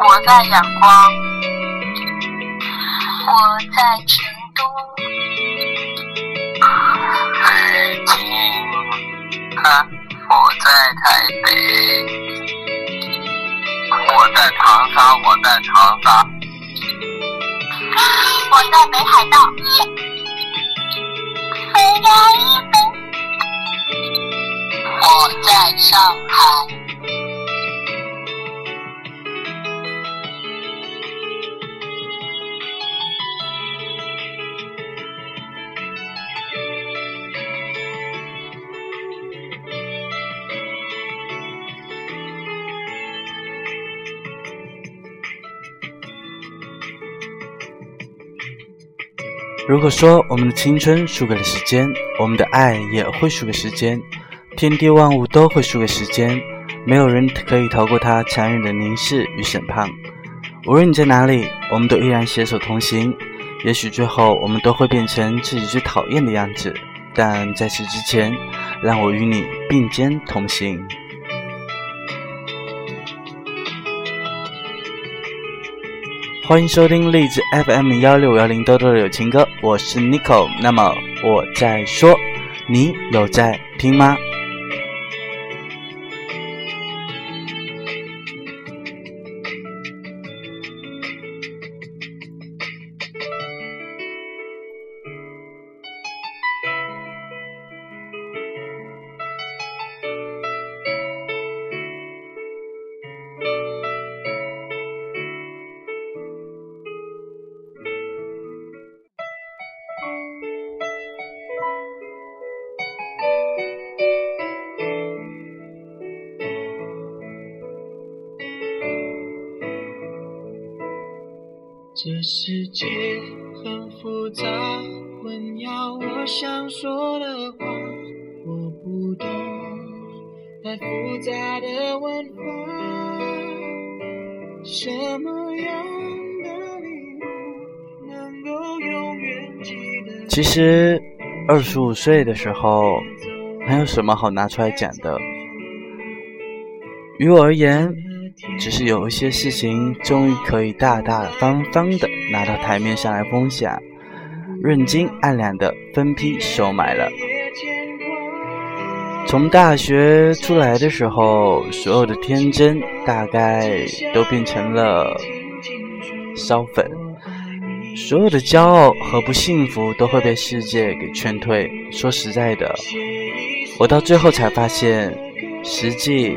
我在阳光，我在成都，北京，啊，我在台北，我在长沙，我在长沙，我在北海道，飞呀一飞，我在上海。如果说我们的青春输给了时间，我们的爱也会输给时间，天地万物都会输给时间，没有人可以逃过它残忍的凝视与审判。无论你在哪里，我们都依然携手同行。也许最后我们都会变成自己最讨厌的样子，但在此之前，让我与你并肩同行。欢迎收听荔枝 FM 幺六幺零豆豆的友情歌，我是 Nico。那么我在说，你有在听吗？这世界很复杂，混淆我想说的话。我不懂太复杂的文化，什么样的礼物能够永远记得？其实，二十五岁的时候，没有什么好拿出来讲的。于我而言。只是有一些事情，终于可以大大方方的拿到台面上来分享，认金按两的分批收买了。从大学出来的时候，所有的天真大概都变成了烧粉，所有的骄傲和不幸福都会被世界给劝退。说实在的，我到最后才发现，实际。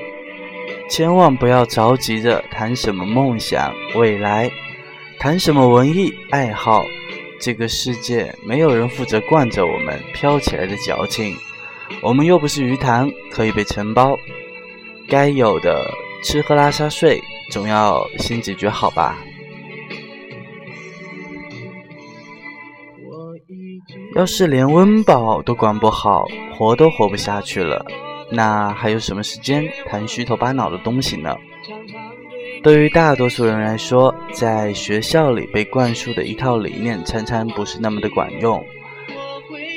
千万不要着急着谈什么梦想、未来，谈什么文艺爱好。这个世界没有人负责惯着我们飘起来的矫情，我们又不是鱼塘，可以被承包。该有的吃喝拉撒睡，总要先解决好吧。要是连温饱都管不好，活都活不下去了。那还有什么时间谈虚头巴脑的东西呢？对于大多数人来说，在学校里被灌输的一套理念，常常不是那么的管用，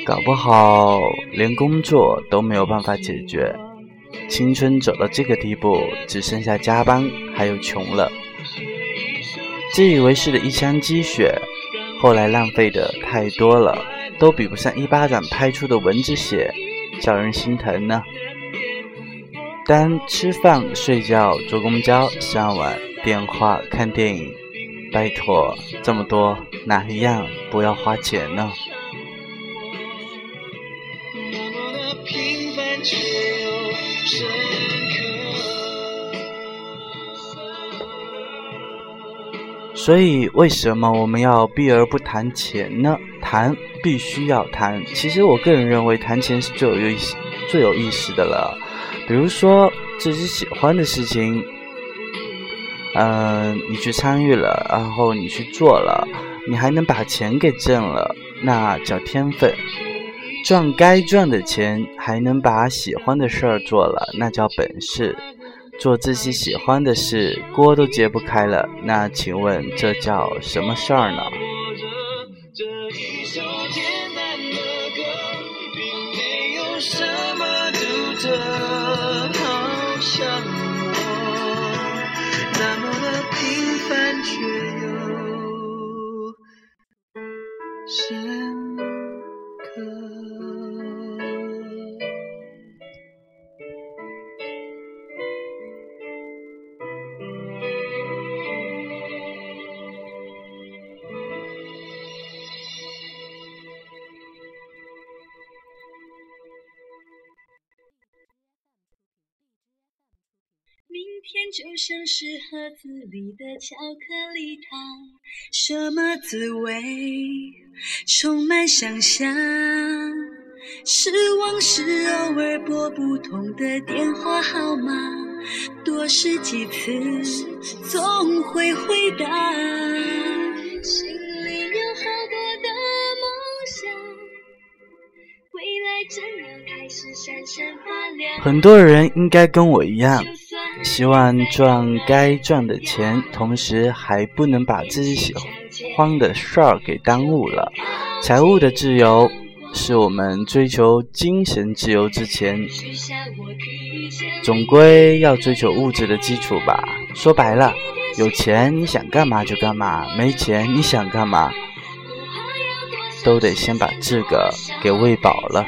搞不好连工作都没有办法解决。青春走到这个地步，只剩下加班，还有穷了。自以为是的一腔积血，后来浪费的太多了，都比不上一巴掌拍出的蚊子血，叫人心疼呢。单吃饭、睡觉、坐公交、上网、电话、看电影，拜托，这么多哪一样不要花钱呢？所以，为什么我们要避而不谈钱呢？谈必须要谈。其实，我个人认为，谈钱是最有意思、最有意思的了。比如说自己喜欢的事情，嗯，你去参与了，然后你去做了，你还能把钱给挣了，那叫天分；赚该赚的钱，还能把喜欢的事儿做了，那叫本事；做自己喜欢的事，锅都揭不开了，那请问这叫什么事儿呢？明就像是盒子里的巧克力糖，什么滋味？充满想象。失望是偶尔拨不通的电话号码，多试几次，总会回答。心里有好多的梦想，未来正要开始闪闪发亮。很多人应该跟我一样。希望赚该赚的钱，同时还不能把自己喜欢的事儿给耽误了。财务的自由是我们追求精神自由之前，总归要追求物质的基础吧。说白了，有钱你想干嘛就干嘛，没钱你想干嘛，都得先把这个给喂饱了。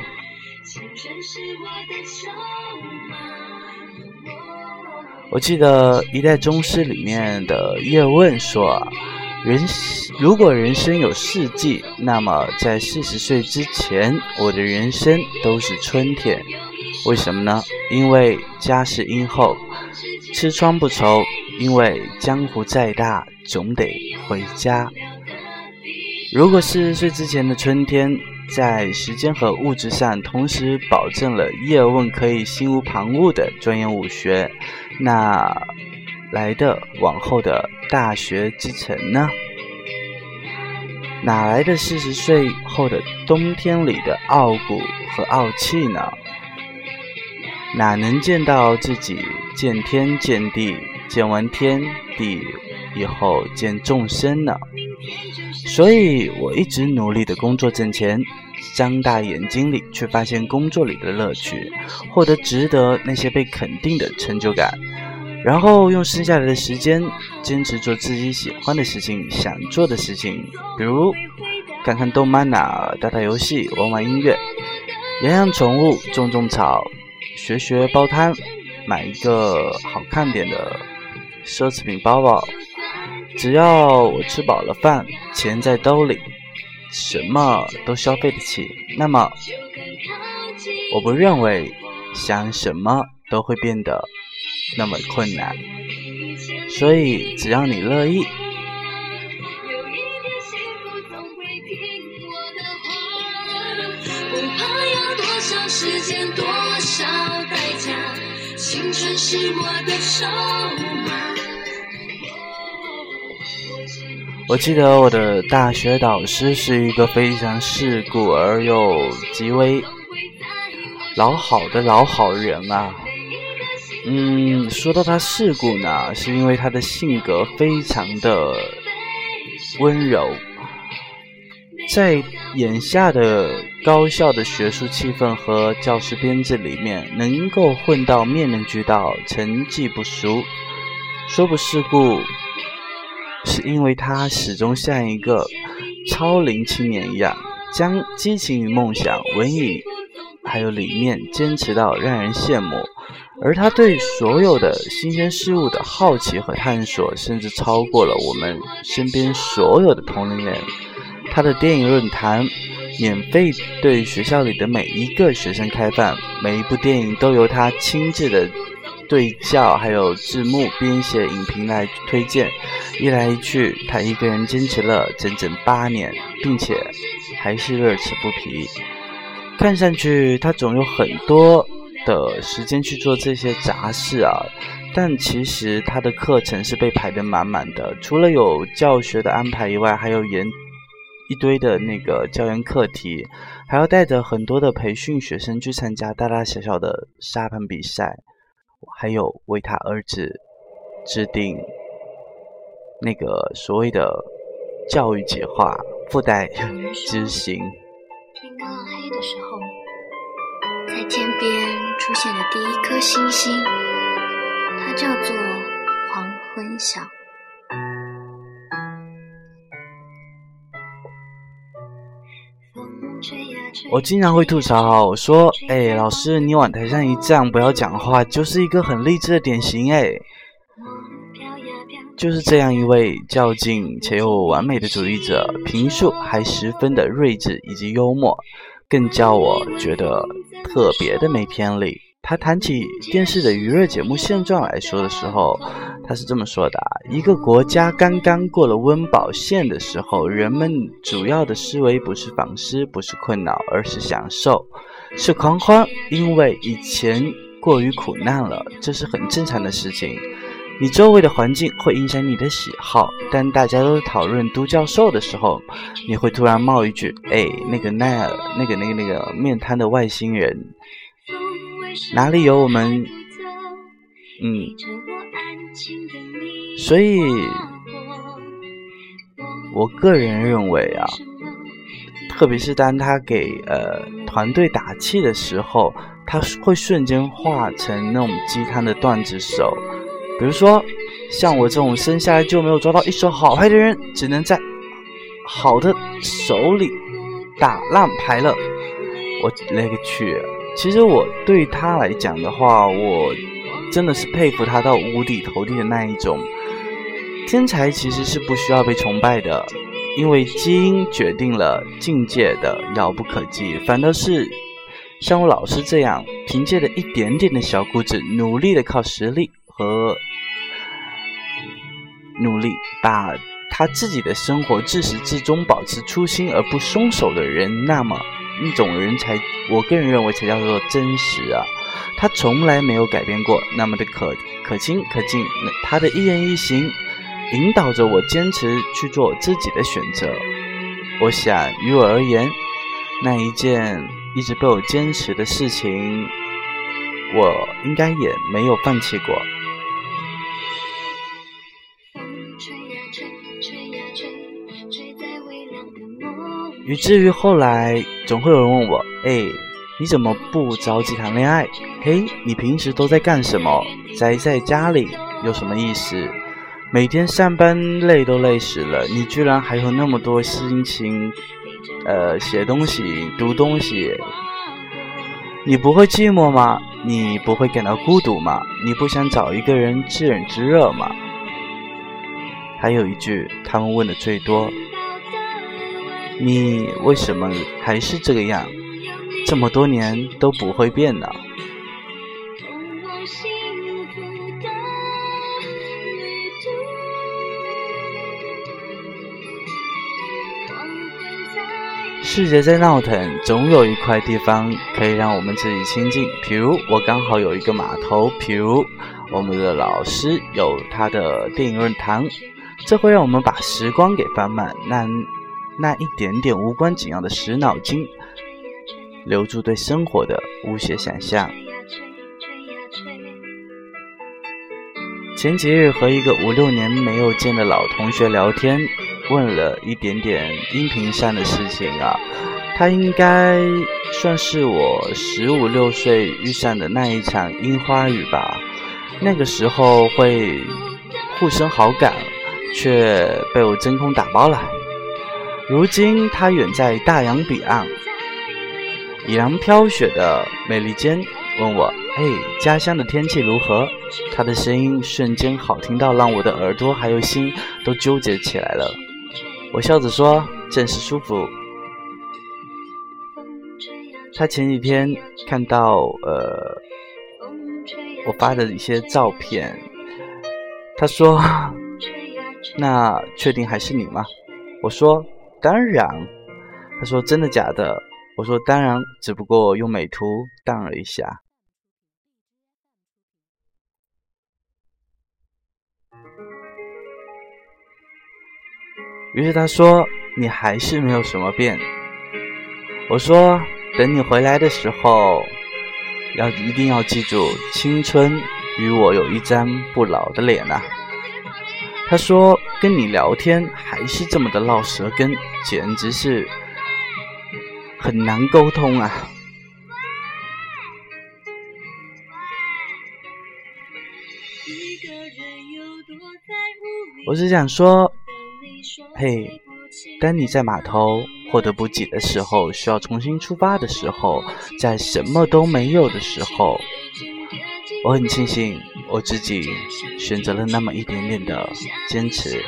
我记得《一代宗师》里面的叶问说：“人如果人生有四季，那么在四十岁之前，我的人生都是春天。为什么呢？因为家是殷厚，吃穿不愁。因为江湖再大，总得回家。如果四十岁之前的春天，在时间和物质上同时保证了叶问可以心无旁骛地钻研武学。”那来的往后的大学之城呢？哪来的四十岁后的冬天里的傲骨和傲气呢？哪能见到自己见天见地，见完天地以后见众生呢？所以我一直努力的工作挣钱，张大眼睛里却发现工作里的乐趣，获得值得那些被肯定的成就感。然后用剩下来的时间，坚持做自己喜欢的事情、想做的事情，比如看看动漫呐，打打游戏，玩玩音乐，养养宠物，种种草，学学包摊，买一个好看点的奢侈品包包。只要我吃饱了饭，钱在兜里，什么都消费得起，那么我不认为想什么都会变得。那么困难，所以只要你乐意。我我记得我的大学导师是一个非常世故而又极为老好的老好人啊。嗯，说到他世故呢，是因为他的性格非常的温柔，在眼下的高校的学术气氛和教师编制里面，能够混到面面俱到，成绩不俗。说不世故，是因为他始终像一个超龄青年一样，将激情与梦想、文艺还有理念坚持到让人羡慕。而他对所有的新鲜事物的好奇和探索，甚至超过了我们身边所有的同龄人。他的电影论坛免费对学校里的每一个学生开放，每一部电影都由他亲自的对教，还有字幕编写影评来推荐。一来一去，他一个人坚持了整整八年，并且还是乐此不疲。看上去他总有很多。的时间去做这些杂事啊。但其实他的课程是被排得满满的，除了有教学的安排以外，还有研一堆的那个教研课题，还要带着很多的培训学生去参加大大小小的沙盘比赛，还有为他儿子制定那个所谓的教育计划，附带执行。天刚黑的时候，在天边出现了第一颗星星。它叫做黄昏晓。我经常会吐槽我说：“哎，老师，你往台上一站，不要讲话，就是一个很励志的典型。”哎，就是这样一位较劲且又完美的主义者，评述还十分的睿智以及幽默，更叫我觉得特别的没偏离。他谈起电视的娱乐节目现状来说的时候，他是这么说的：一个国家刚刚过了温饱线的时候，人们主要的思维不是反思，不是困扰，而是享受，是狂欢，因为以前过于苦难了，这是很正常的事情。你周围的环境会影响你的喜好，当大家都讨论都教授的时候，你会突然冒一句：“哎，那个奈尔，那个那个那个面瘫的外星人。”哪里有我们？嗯，所以，我个人认为啊，特别是当他给呃团队打气的时候，他会瞬间化成那种鸡汤的段子手。比如说，像我这种生下来就没有抓到一手好牌的人，只能在好的手里打烂牌了。我勒个去！其实我对他来讲的话，我真的是佩服他到五体投地的那一种。天才其实是不需要被崇拜的，因为基因决定了境界的遥不可及。反倒是像我老师这样，凭借着一点点的小骨子，努力的靠实力和努力，把他自己的生活自始至终保持初心而不松手的人，那么。一种人才，我个人认为才叫做真实啊！他从来没有改变过，那么的可可亲可敬。他的一言一行，引导着我坚持去做自己的选择。我想，于我而言，那一件一直被我坚持的事情，我应该也没有放弃过。以至于后来，总会有人问我：“哎，你怎么不着急谈恋爱？嘿，你平时都在干什么？宅在家里有什么意思？每天上班累都累死了，你居然还有那么多心情，呃，写东西、读东西。你不会寂寞吗？你不会感到孤独吗？你不想找一个人知冷知热吗？”还有一句，他们问的最多。你为什么还是这个样？这么多年都不会变呢？世界在闹腾，总有一块地方可以让我们自己亲近。比如我刚好有一个码头，比如我们的老师有他的电影论坛，这会让我们把时光给放慢。那。那一点点无关紧要的死脑筋，留住对生活的无邪想象。前几日和一个五六年没有见的老同学聊天，问了一点点音频上的事情啊，他应该算是我十五六岁遇上的那一场樱花雨吧。那个时候会互生好感，却被我真空打包了。如今他远在大洋彼岸，已然飘雪的美利坚，问我：“嘿，家乡的天气如何？”他的声音瞬间好听到让我的耳朵还有心都纠结起来了。我笑着说：“正是舒服。”他前几天看到呃我发的一些照片，他说：“那确定还是你吗？”我说。当然。他说真的假的？我说当然只不过用美图荡了一下。于是他说你还是没有什么变。我说等你回来的时候要一定要记住青春与我有一张不老的脸呐他说：“跟你聊天还是这么的唠舌根，简直是很难沟通啊。”我只想说，嘿，当你在码头获得补给的时候，需要重新出发的时候，在什么都没有的时候，我很庆幸我自己选择了那么一点点的坚持。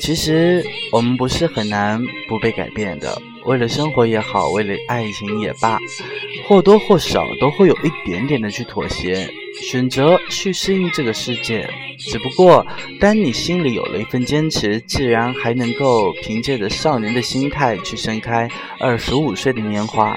其实我们不是很难不被改变的，为了生活也好，为了爱情也罢，或多或少都会有一点点的去妥协，选择去适应这个世界。只不过，当你心里有了一份坚持，自然还能够凭借着少年的心态去盛开二十五岁的年华，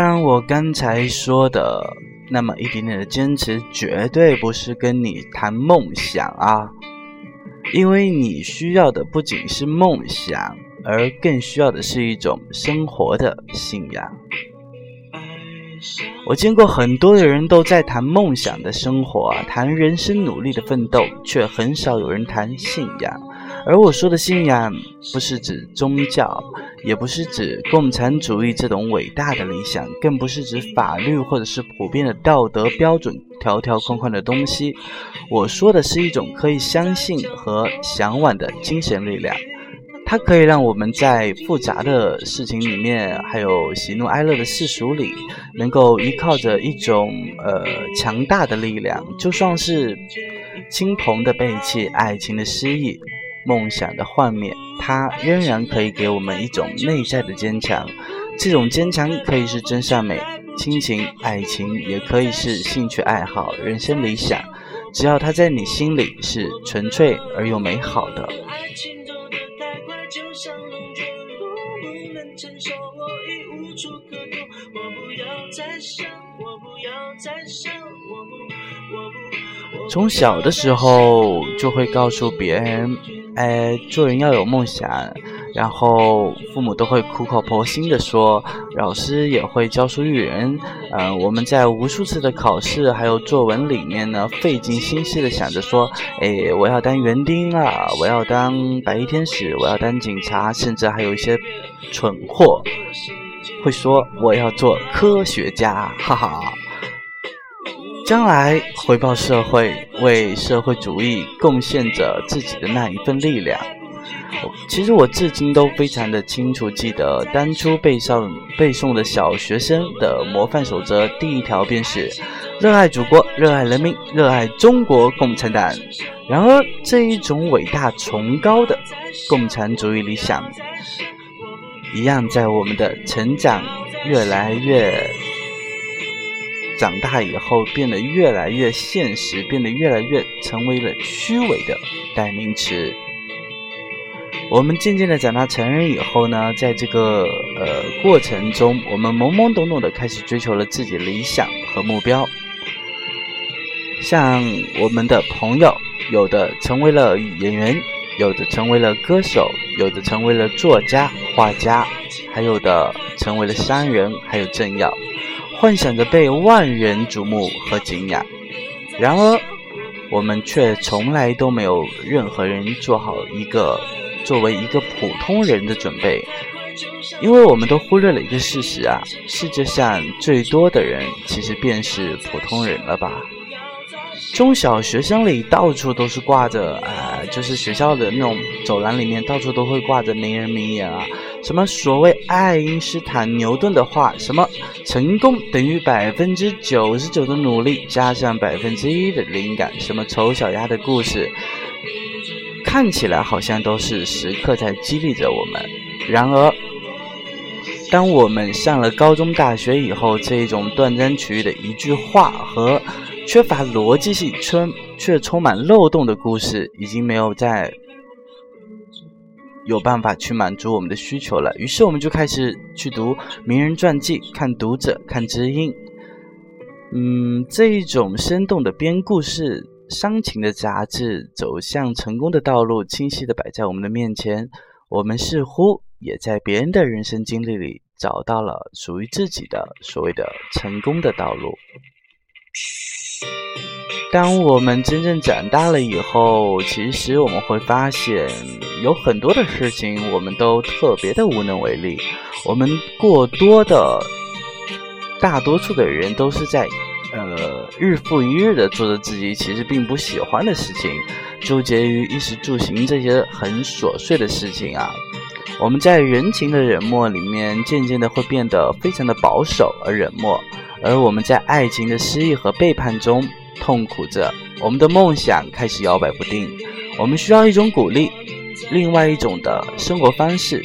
当然，我刚才说的那么一点点的坚持，绝对不是跟你谈梦想啊，因为你需要的不仅是梦想，而更需要的是一种生活的信仰。我见过很多的人都在谈梦想的生活，谈人生努力的奋斗，却很少有人谈信仰。而我说的信仰，不是指宗教。也不是指共产主义这种伟大的理想，更不是指法律或者是普遍的道德标准、条条框框的东西。我说的是一种可以相信和向往的精神力量，它可以让我们在复杂的事情里面，还有喜怒哀乐的世俗里，能够依靠着一种呃强大的力量，就算是亲朋的背弃、爱情的失意。梦想的幻灭，它仍然可以给我们一种内在的坚强。这种坚强可以是真善美、亲情、爱情，也可以是兴趣爱好、人生理想。只要它在你心里是纯粹而又美好的。从小的时候就会告诉别人。哎，做人要有梦想，然后父母都会苦口婆心的说，老师也会教书育人。嗯，我们在无数次的考试还有作文里面呢，费尽心思的想着说，哎，我要当园丁啊，我要当白衣天使，我要当警察，甚至还有一些蠢货会说我要做科学家，哈哈。将来回报社会，为社会主义贡献着自己的那一份力量。其实我至今都非常的清楚记得，当初背上背诵的小学生的模范守则，第一条便是热爱祖国、热爱人民、热爱中国共产党。然而，这一种伟大崇高的共产主义理想，一样在我们的成长越来越。长大以后变得越来越现实，变得越来越成为了虚伪的代名词。我们渐渐的长大成人以后呢，在这个呃过程中，我们懵懵懂懂的开始追求了自己理想和目标。像我们的朋友，有的成为了演员，有的成为了歌手，有的成为了作家、画家，还有的成为了商人，还有政要。幻想着被万人瞩目和敬仰，然而我们却从来都没有任何人做好一个作为一个普通人的准备，因为我们都忽略了一个事实啊，世界上最多的人其实便是普通人了吧。中小学生里到处都是挂着，呃，就是学校的那种走廊里面到处都会挂着名人名言啊，什么所谓爱因斯坦、牛顿的话，什么成功等于百分之九十九的努力加上百分之一的灵感，什么丑小鸭的故事，看起来好像都是时刻在激励着我们。然而，当我们上了高中、大学以后，这种断章取义的一句话和缺乏逻辑性、却却充满漏洞的故事，已经没有在有办法去满足我们的需求了。于是，我们就开始去读名人传记，看读者，看知音。嗯，这一种生动的编故事、伤情的杂志，走向成功的道路，清晰的摆在我们的面前。我们似乎也在别人的人生经历里，找到了属于自己的所谓的成功的道路。当我们真正长大了以后，其实我们会发现，有很多的事情我们都特别的无能为力。我们过多的，大多数的人都是在，呃，日复一日的做着自己其实并不喜欢的事情，纠结于衣食住行这些很琐碎的事情啊。我们在人情的冷漠里面，渐渐的会变得非常的保守而冷漠。而我们在爱情的失意和背叛中痛苦着，我们的梦想开始摇摆不定。我们需要一种鼓励，另外一种的生活方式。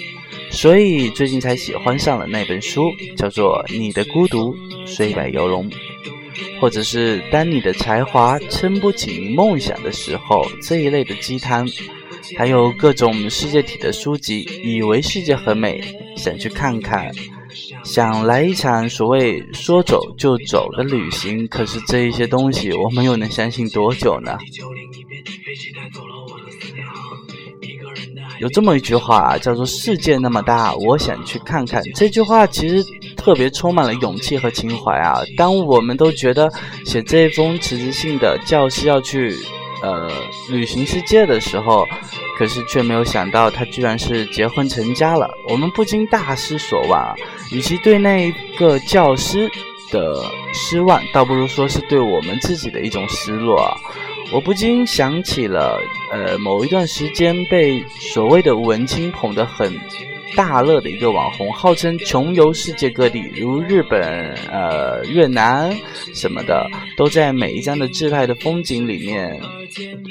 所以最近才喜欢上了那本书，叫做《你的孤独虽败犹荣》，或者是当你的才华撑不起梦想的时候这一类的鸡汤，还有各种世界体的书籍，以为世界很美，想去看看。想来一场所谓说走就走的旅行，可是这一些东西，我们又能相信多久呢？有这么一句话，叫做“世界那么大，我想去看看”。这句话其实特别充满了勇气和情怀啊！当我们都觉得写这封辞职信的教师要去呃旅行世界的时候，可是却没有想到，他居然是结婚成家了。我们不禁大失所望！与其对那一个教师的失望，倒不如说是对我们自己的一种失落！我不禁想起了，呃，某一段时间被所谓的文青捧得很。大乐的一个网红，号称穷游世界各地，如日本、呃越南什么的，都在每一张的自拍的风景里面，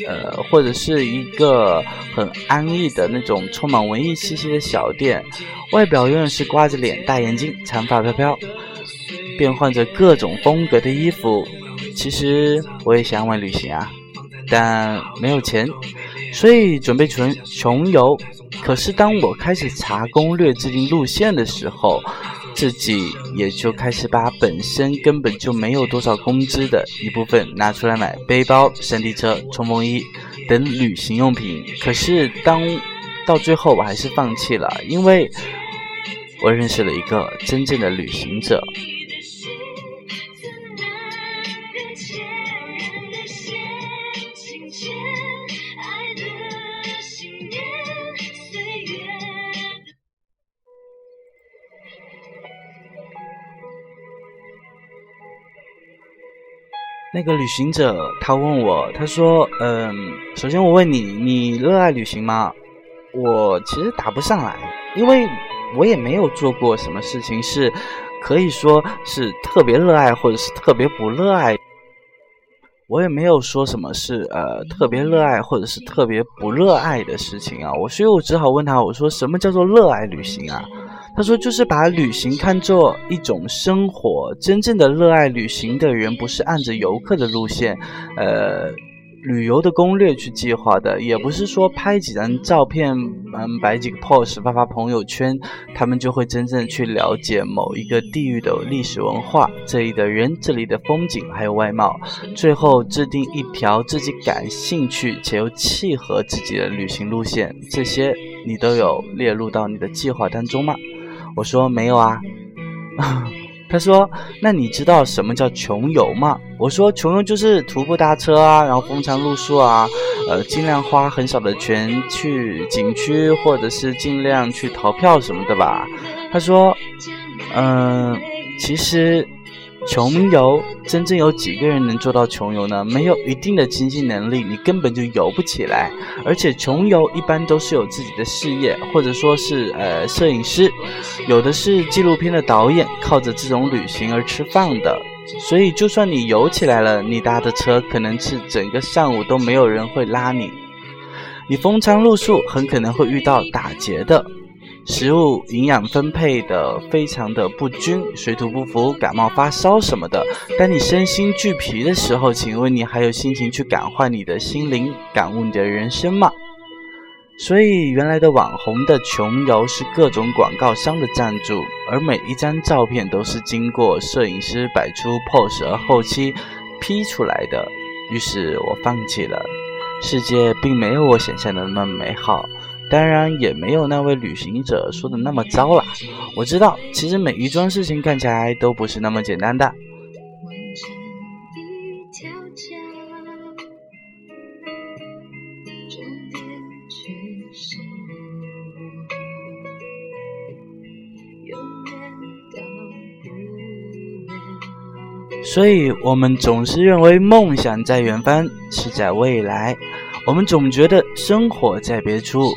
呃或者是一个很安逸的那种充满文艺气息的小店，外表永远是瓜着脸、大眼睛、长发飘飘，变换着各种风格的衣服。其实我也想往旅行啊，但没有钱，所以准备穷穷游。可是当我开始查攻略、制定路线的时候，自己也就开始把本身根本就没有多少工资的一部分拿出来买背包、山地车、冲锋衣等旅行用品。可是当到最后，我还是放弃了，因为我认识了一个真正的旅行者。那个旅行者他问我，他说：“嗯，首先我问你，你热爱旅行吗？”我其实答不上来，因为我也没有做过什么事情是可以说是特别热爱，或者是特别不热爱。我也没有说什么是呃特别热爱，或者是特别不热爱的事情啊。我所以，我只好问他，我说什么叫做热爱旅行啊？他说：“就是把旅行看作一种生活，真正的热爱旅行的人，不是按着游客的路线，呃，旅游的攻略去计划的，也不是说拍几张照片，嗯，摆几个 pose 发发朋友圈，他们就会真正去了解某一个地域的历史文化，这里的人，这里的风景，还有外貌，最后制定一条自己感兴趣且又契合自己的旅行路线。这些你都有列入到你的计划当中吗？”我说没有啊，他说那你知道什么叫穷游吗？我说穷游就是徒步搭车啊，然后风餐露宿啊，呃，尽量花很少的钱去景区，或者是尽量去逃票什么的吧。他说，嗯，其实穷游，真正有几个人能做到穷游呢？没有一定的经济能力，你根本就游不起来。而且穷游一般都是有自己的事业，或者说是呃摄影师，有的是纪录片的导演，靠着这种旅行而吃饭的。所以，就算你游起来了，你搭的车可能是整个上午都没有人会拉你，你风餐露宿，很可能会遇到打劫的。食物营养分配的非常的不均，水土不服，感冒发烧什么的。当你身心俱疲的时候，请问你还有心情去感化你的心灵，感悟你的人生吗？所以，原来的网红的穷游是各种广告商的赞助，而每一张照片都是经过摄影师摆出 pose 而后期 P 出来的。于是我放弃了。世界并没有我想象的那么美好。当然也没有那位旅行者说的那么糟了。我知道，其实每一桩事情看起来都不是那么简单的。所以，我们总是认为梦想在远方，是在未来。我们总觉得生活在别处。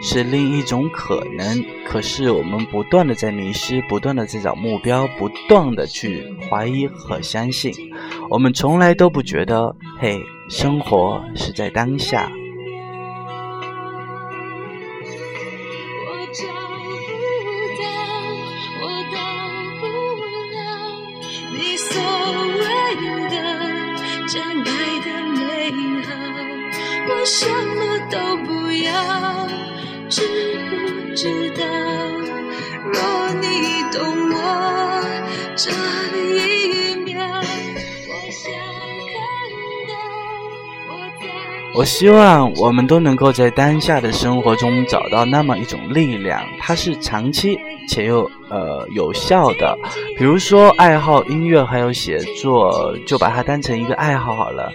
是另一种可能，可是我们不断的在迷失，不断的在找目标，不断的去怀疑和相信，我们从来都不觉得，嘿，生活是在当下。什么都不要知不知道，若你懂我我希望我们都能够在当下的生活中找到那么一种力量，它是长期且又呃有效的。比如说，爱好音乐还有写作，就把它当成一个爱好好了。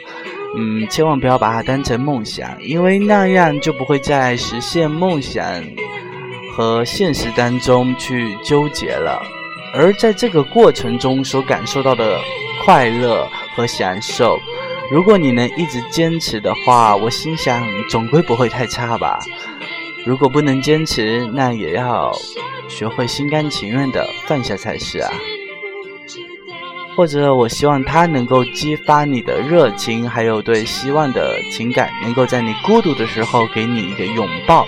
嗯，千万不要把它当成梦想，因为那样就不会在实现梦想和现实当中去纠结了。而在这个过程中所感受到的快乐和享受。如果你能一直坚持的话，我心想总归不会太差吧。如果不能坚持，那也要学会心甘情愿的放下才是啊。或者，我希望它能够激发你的热情，还有对希望的情感，能够在你孤独的时候给你一个拥抱，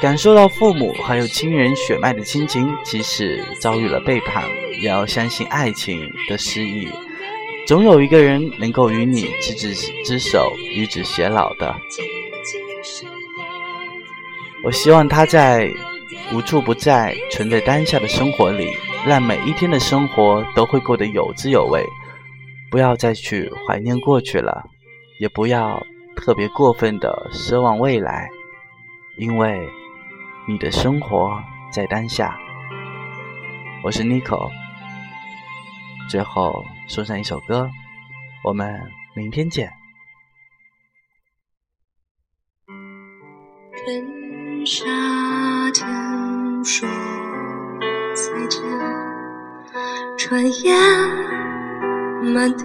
感受到父母还有亲人血脉的亲情。即使遭遇了背叛，也要相信爱情的诗意。总有一个人能够与你执子之手，与子偕老的。我希望他在无处不在，存在当下的生活里，让每一天的生活都会过得有滋有味。不要再去怀念过去了，也不要特别过分的奢望未来，因为你的生活在当下。我是 Nico。最后送上一首歌，我们明天见。跟夏天说转眼满地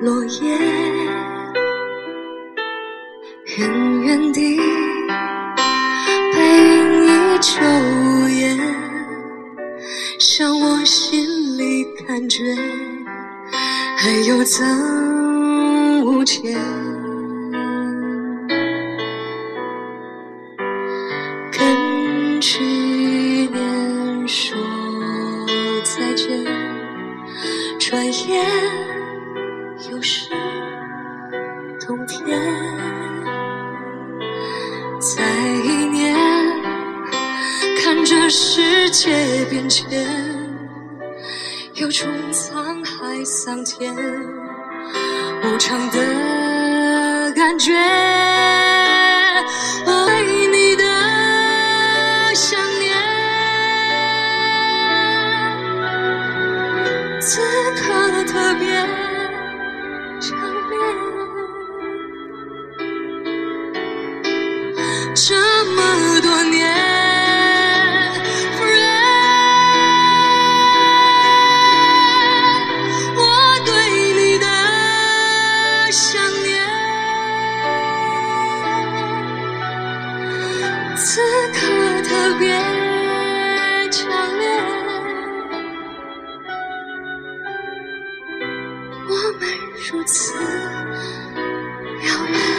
落叶，远远地背影依旧无言，像我心。里感觉还有增无减，世界变迁。有种沧海桑田无常的感觉，如此遥远。